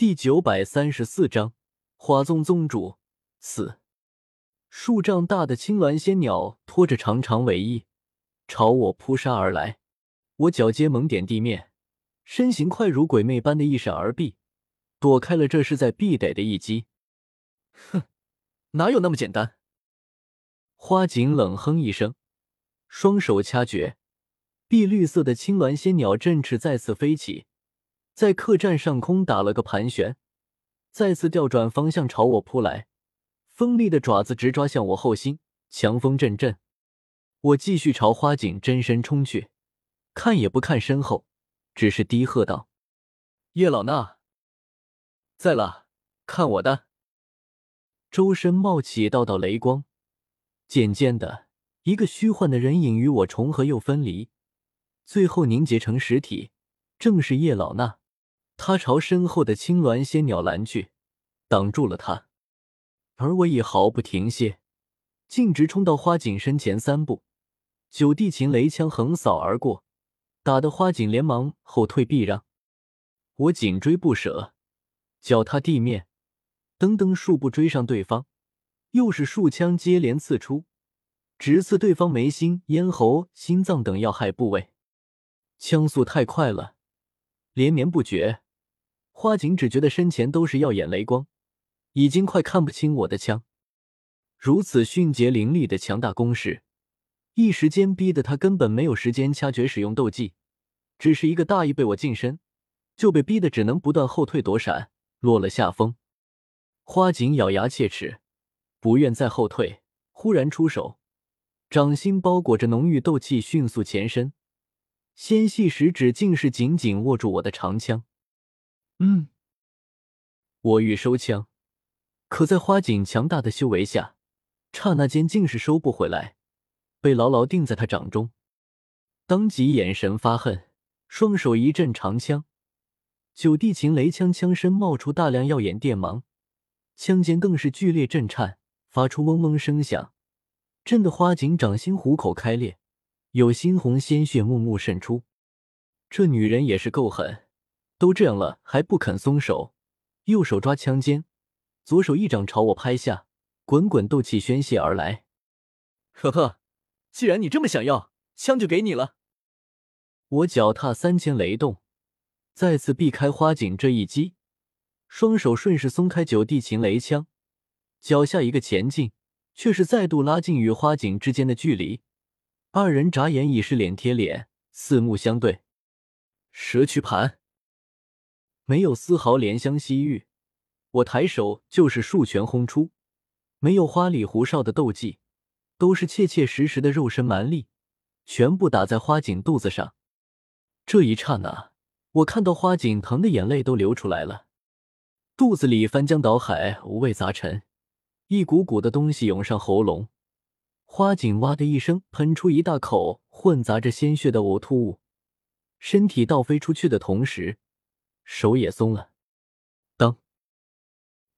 第九百三十四章花宗宗主死。数丈大的青鸾仙鸟拖着长长尾翼朝我扑杀而来，我脚尖猛点地面，身形快如鬼魅般的一闪而避，躲开了这势在必得的一击。哼，哪有那么简单？花锦冷哼一声，双手掐诀，碧绿色的青鸾仙鸟振翅再次飞起。在客栈上空打了个盘旋，再次调转方向朝我扑来，锋利的爪子直抓向我后心，强风阵阵。我继续朝花井真身冲去，看也不看身后，只是低喝道：“叶老衲，在了，看我的！”周身冒起道道雷光，渐渐的，一个虚幻的人影与我重合又分离，最后凝结成实体，正是叶老衲。他朝身后的青鸾仙鸟拦去，挡住了他，而我已毫不停歇，径直冲到花锦身前三步，九地擒雷枪横扫而过，打得花锦连忙后退避让。我紧追不舍，脚踏地面，噔噔数步追上对方，又是数枪接连刺出，直刺对方眉心、咽喉、心脏等要害部位，枪速太快了，连绵不绝。花锦只觉得身前都是耀眼雷光，已经快看不清我的枪。如此迅捷凌厉的强大攻势，一时间逼得他根本没有时间掐诀使用斗技，只是一个大意被我近身，就被逼得只能不断后退躲闪，落了下风。花锦咬牙切齿，不愿再后退，忽然出手，掌心包裹着浓郁斗气，迅速前伸，纤细食指竟是紧紧握住我的长枪。嗯，我欲收枪，可在花锦强大的修为下，刹那间竟是收不回来，被牢牢定在他掌中。当即眼神发恨，双手一阵长枪，九地擒雷枪枪身冒出大量耀眼电芒，枪尖更是剧烈震颤，发出嗡嗡声响，震得花锦掌心虎口开裂，有猩红鲜血木木渗出。这女人也是够狠。都这样了，还不肯松手，右手抓枪尖，左手一掌朝我拍下，滚滚斗气宣泄而来。呵呵，既然你这么想要，枪就给你了。我脚踏三千雷动，再次避开花锦这一击，双手顺势松开九地擒雷枪，脚下一个前进，却是再度拉近与花锦之间的距离。二人眨眼已是脸贴脸，四目相对。蛇躯盘。没有丝毫怜香惜玉，我抬手就是数拳轰出，没有花里胡哨的斗技，都是切切实实的肉身蛮力，全部打在花锦肚子上。这一刹那，我看到花锦疼的眼泪都流出来了，肚子里翻江倒海，五味杂陈，一股股的东西涌上喉咙。花锦哇的一声喷出一大口混杂着鲜血的呕吐物，身体倒飞出去的同时。手也松了，当，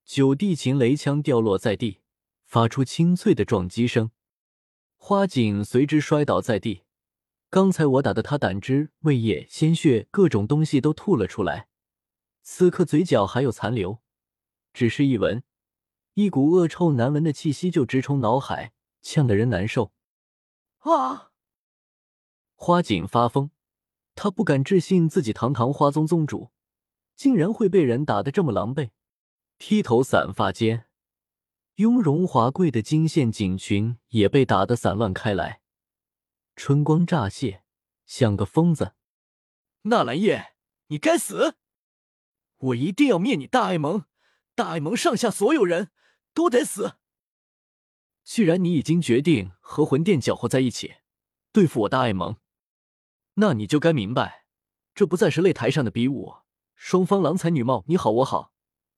九地擒雷枪掉落在地，发出清脆的撞击声，花锦随之摔倒在地。刚才我打的他胆汁、胃液、鲜血，各种东西都吐了出来，此刻嘴角还有残留，只是一闻，一股恶臭难闻的气息就直冲脑海，呛得人难受。啊！花锦发疯，他不敢置信自己堂堂花宗宗主。竟然会被人打得这么狼狈，披头散发间，雍容华贵的金线锦裙也被打得散乱开来，春光乍泄，像个疯子。纳兰叶，你该死！我一定要灭你大爱盟，大爱盟上下所有人都得死。既然你已经决定和魂殿搅和在一起，对付我大爱盟，那你就该明白，这不再是擂台上的比武。双方郎才女貌，你好我好，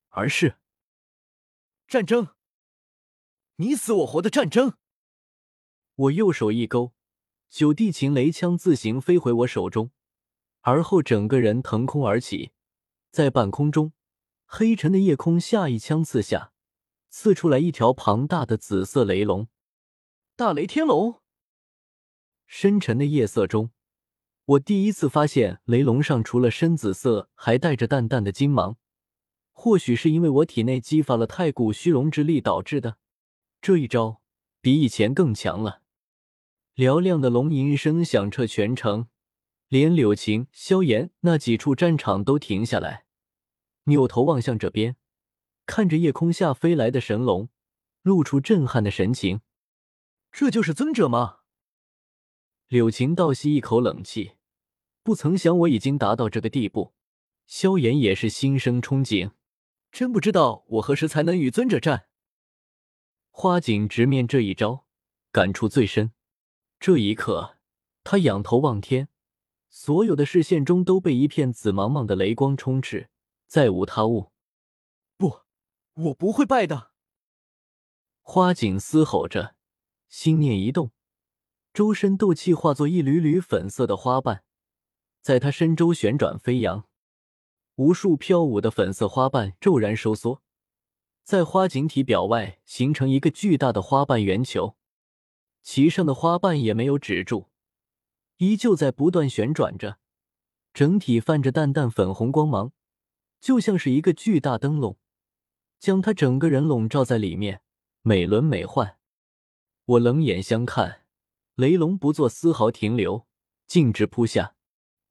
而是战争，你死我活的战争。我右手一勾，九地擒雷枪自行飞回我手中，而后整个人腾空而起，在半空中，黑沉的夜空下一枪刺下，刺出来一条庞大的紫色雷龙，大雷天龙。深沉的夜色中。我第一次发现雷龙上除了深紫色，还带着淡淡的金芒，或许是因为我体内激发了太古虚龙之力导致的，这一招比以前更强了。嘹亮的龙吟声响彻全城，连柳晴、萧炎那几处战场都停下来，扭头望向这边，看着夜空下飞来的神龙，露出震撼的神情。这就是尊者吗？柳晴倒吸一口冷气，不曾想我已经达到这个地步。萧炎也是心生憧憬。真不知道我何时才能与尊者战。花锦直面这一招，感触最深。这一刻，他仰头望天，所有的视线中都被一片紫茫茫的雷光充斥，再无他物。不，我不会败的！花锦嘶吼着，心念一动，周身斗气化作一缕缕粉色的花瓣，在他身周旋转飞扬。无数飘舞的粉色花瓣骤然收缩，在花锦体表外形成一个巨大的花瓣圆球，其上的花瓣也没有止住，依旧在不断旋转着，整体泛着淡淡粉红光芒，就像是一个巨大灯笼，将他整个人笼罩在里面，美轮美奂。我冷眼相看，雷龙不做丝毫停留，径直扑下，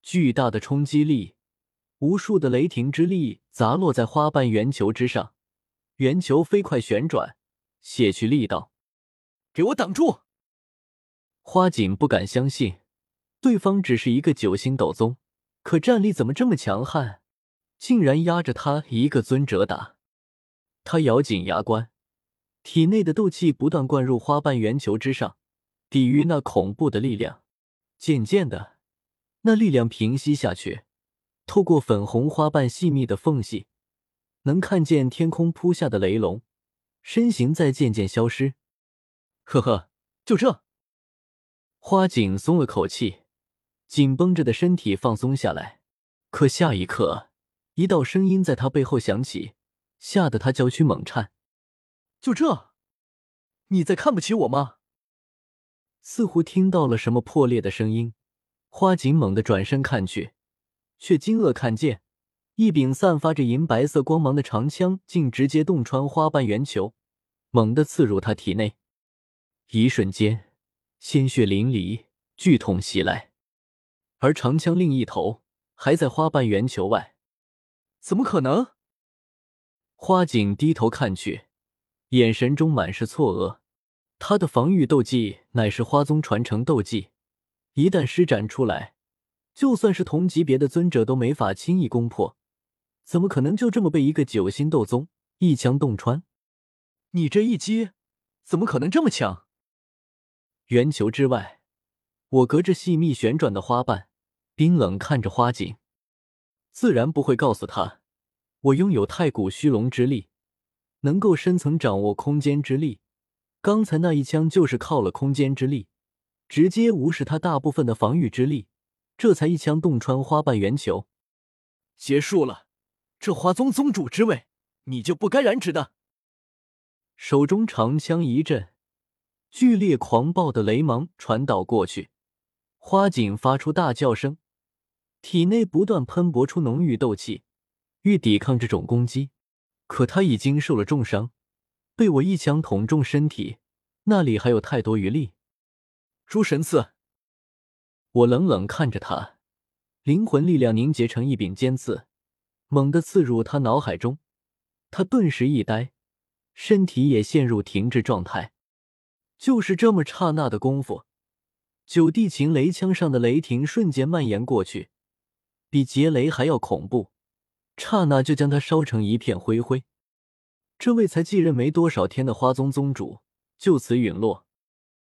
巨大的冲击力。无数的雷霆之力砸落在花瓣圆球之上，圆球飞快旋转，卸去力道。给我挡住！花锦不敢相信，对方只是一个九星斗宗，可战力怎么这么强悍，竟然压着他一个尊者打。他咬紧牙关，体内的斗气不断灌入花瓣圆球之上，抵御那恐怖的力量。渐渐的，那力量平息下去。透过粉红花瓣细密的缝隙，能看见天空扑下的雷龙身形在渐渐消失。呵呵，就这。花锦松了口气，紧绷着的身体放松下来。可下一刻，一道声音在他背后响起，吓得他娇躯猛颤。就这？你在看不起我吗？似乎听到了什么破裂的声音，花锦猛地转身看去。却惊愕看见，一柄散发着银白色光芒的长枪，竟直接洞穿花瓣圆球，猛地刺入他体内。一瞬间，鲜血淋漓，剧痛袭来。而长枪另一头还在花瓣圆球外，怎么可能？花锦低头看去，眼神中满是错愕。他的防御斗技乃是花宗传承斗技，一旦施展出来。就算是同级别的尊者都没法轻易攻破，怎么可能就这么被一个九星斗宗一枪洞穿？你这一击怎么可能这么强？圆球之外，我隔着细密旋转的花瓣，冰冷看着花景，自然不会告诉他，我拥有太古虚龙之力，能够深层掌握空间之力。刚才那一枪就是靠了空间之力，直接无视他大部分的防御之力。这才一枪洞穿花瓣圆球，结束了。这花宗宗主之位，你就不该染指的。手中长枪一震，剧烈狂暴的雷芒传导过去，花锦发出大叫声，体内不断喷薄出浓郁斗气，欲抵抗这种攻击。可他已经受了重伤，被我一枪捅中身体，那里还有太多余力？诸神刺。我冷冷看着他，灵魂力量凝结成一柄尖刺，猛地刺入他脑海中。他顿时一呆，身体也陷入停滞状态。就是这么刹那的功夫，九地秦雷枪上的雷霆瞬间蔓延过去，比劫雷还要恐怖，刹那就将他烧成一片灰灰。这位才继任没多少天的花宗宗主就此陨落，